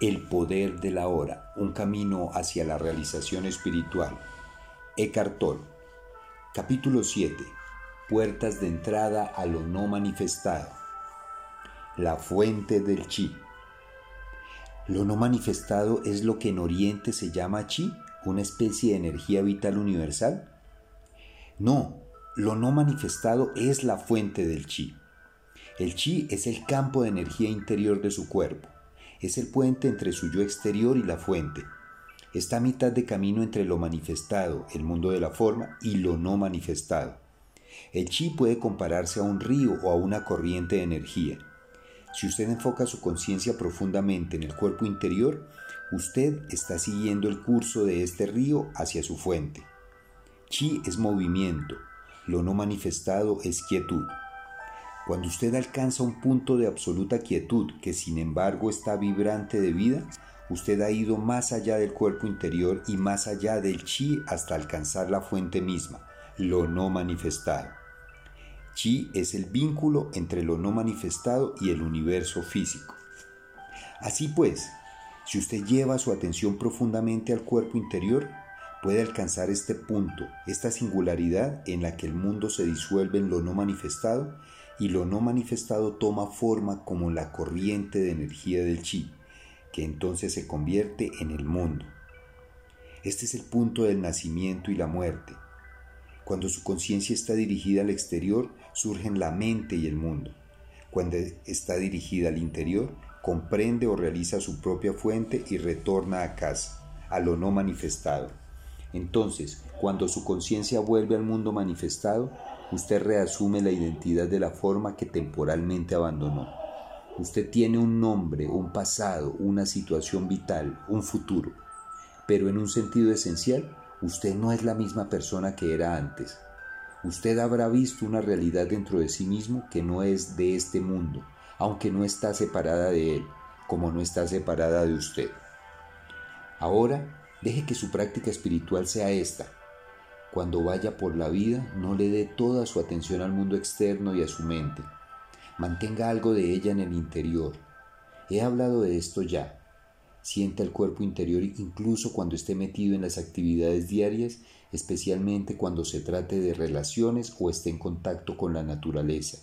El poder de la hora, un camino hacia la realización espiritual. Eckhart. Capítulo 7. Puertas de entrada a lo no manifestado. La fuente del chi. Lo no manifestado es lo que en Oriente se llama chi, una especie de energía vital universal. No, lo no manifestado es la fuente del chi. El chi es el campo de energía interior de su cuerpo es el puente entre su yo exterior y la fuente. Está a mitad de camino entre lo manifestado, el mundo de la forma, y lo no manifestado. El chi puede compararse a un río o a una corriente de energía. Si usted enfoca su conciencia profundamente en el cuerpo interior, usted está siguiendo el curso de este río hacia su fuente. Chi es movimiento, lo no manifestado es quietud. Cuando usted alcanza un punto de absoluta quietud que sin embargo está vibrante de vida, usted ha ido más allá del cuerpo interior y más allá del chi hasta alcanzar la fuente misma, lo no manifestado. Chi es el vínculo entre lo no manifestado y el universo físico. Así pues, si usted lleva su atención profundamente al cuerpo interior, puede alcanzar este punto, esta singularidad en la que el mundo se disuelve en lo no manifestado y lo no manifestado toma forma como la corriente de energía del chi, que entonces se convierte en el mundo. Este es el punto del nacimiento y la muerte. Cuando su conciencia está dirigida al exterior, surgen la mente y el mundo. Cuando está dirigida al interior, comprende o realiza su propia fuente y retorna a casa, a lo no manifestado. Entonces, cuando su conciencia vuelve al mundo manifestado, usted reasume la identidad de la forma que temporalmente abandonó. Usted tiene un nombre, un pasado, una situación vital, un futuro, pero en un sentido esencial, usted no es la misma persona que era antes. Usted habrá visto una realidad dentro de sí mismo que no es de este mundo, aunque no está separada de él, como no está separada de usted. Ahora, deje que su práctica espiritual sea esta, cuando vaya por la vida, no le dé toda su atención al mundo externo y a su mente. Mantenga algo de ella en el interior. He hablado de esto ya. Sienta el cuerpo interior incluso cuando esté metido en las actividades diarias, especialmente cuando se trate de relaciones o esté en contacto con la naturaleza.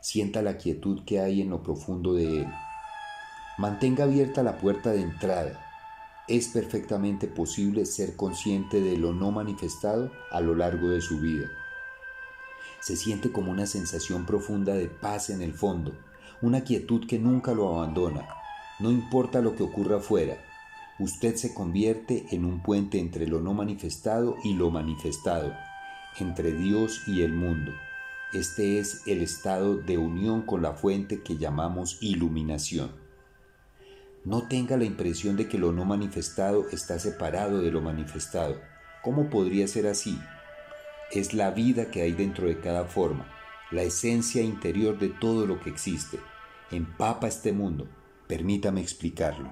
Sienta la quietud que hay en lo profundo de él. Mantenga abierta la puerta de entrada es perfectamente posible ser consciente de lo no manifestado a lo largo de su vida. Se siente como una sensación profunda de paz en el fondo, una quietud que nunca lo abandona. No importa lo que ocurra afuera, usted se convierte en un puente entre lo no manifestado y lo manifestado, entre Dios y el mundo. Este es el estado de unión con la fuente que llamamos iluminación. No tenga la impresión de que lo no manifestado está separado de lo manifestado. ¿Cómo podría ser así? Es la vida que hay dentro de cada forma, la esencia interior de todo lo que existe. Empapa este mundo. Permítame explicarlo.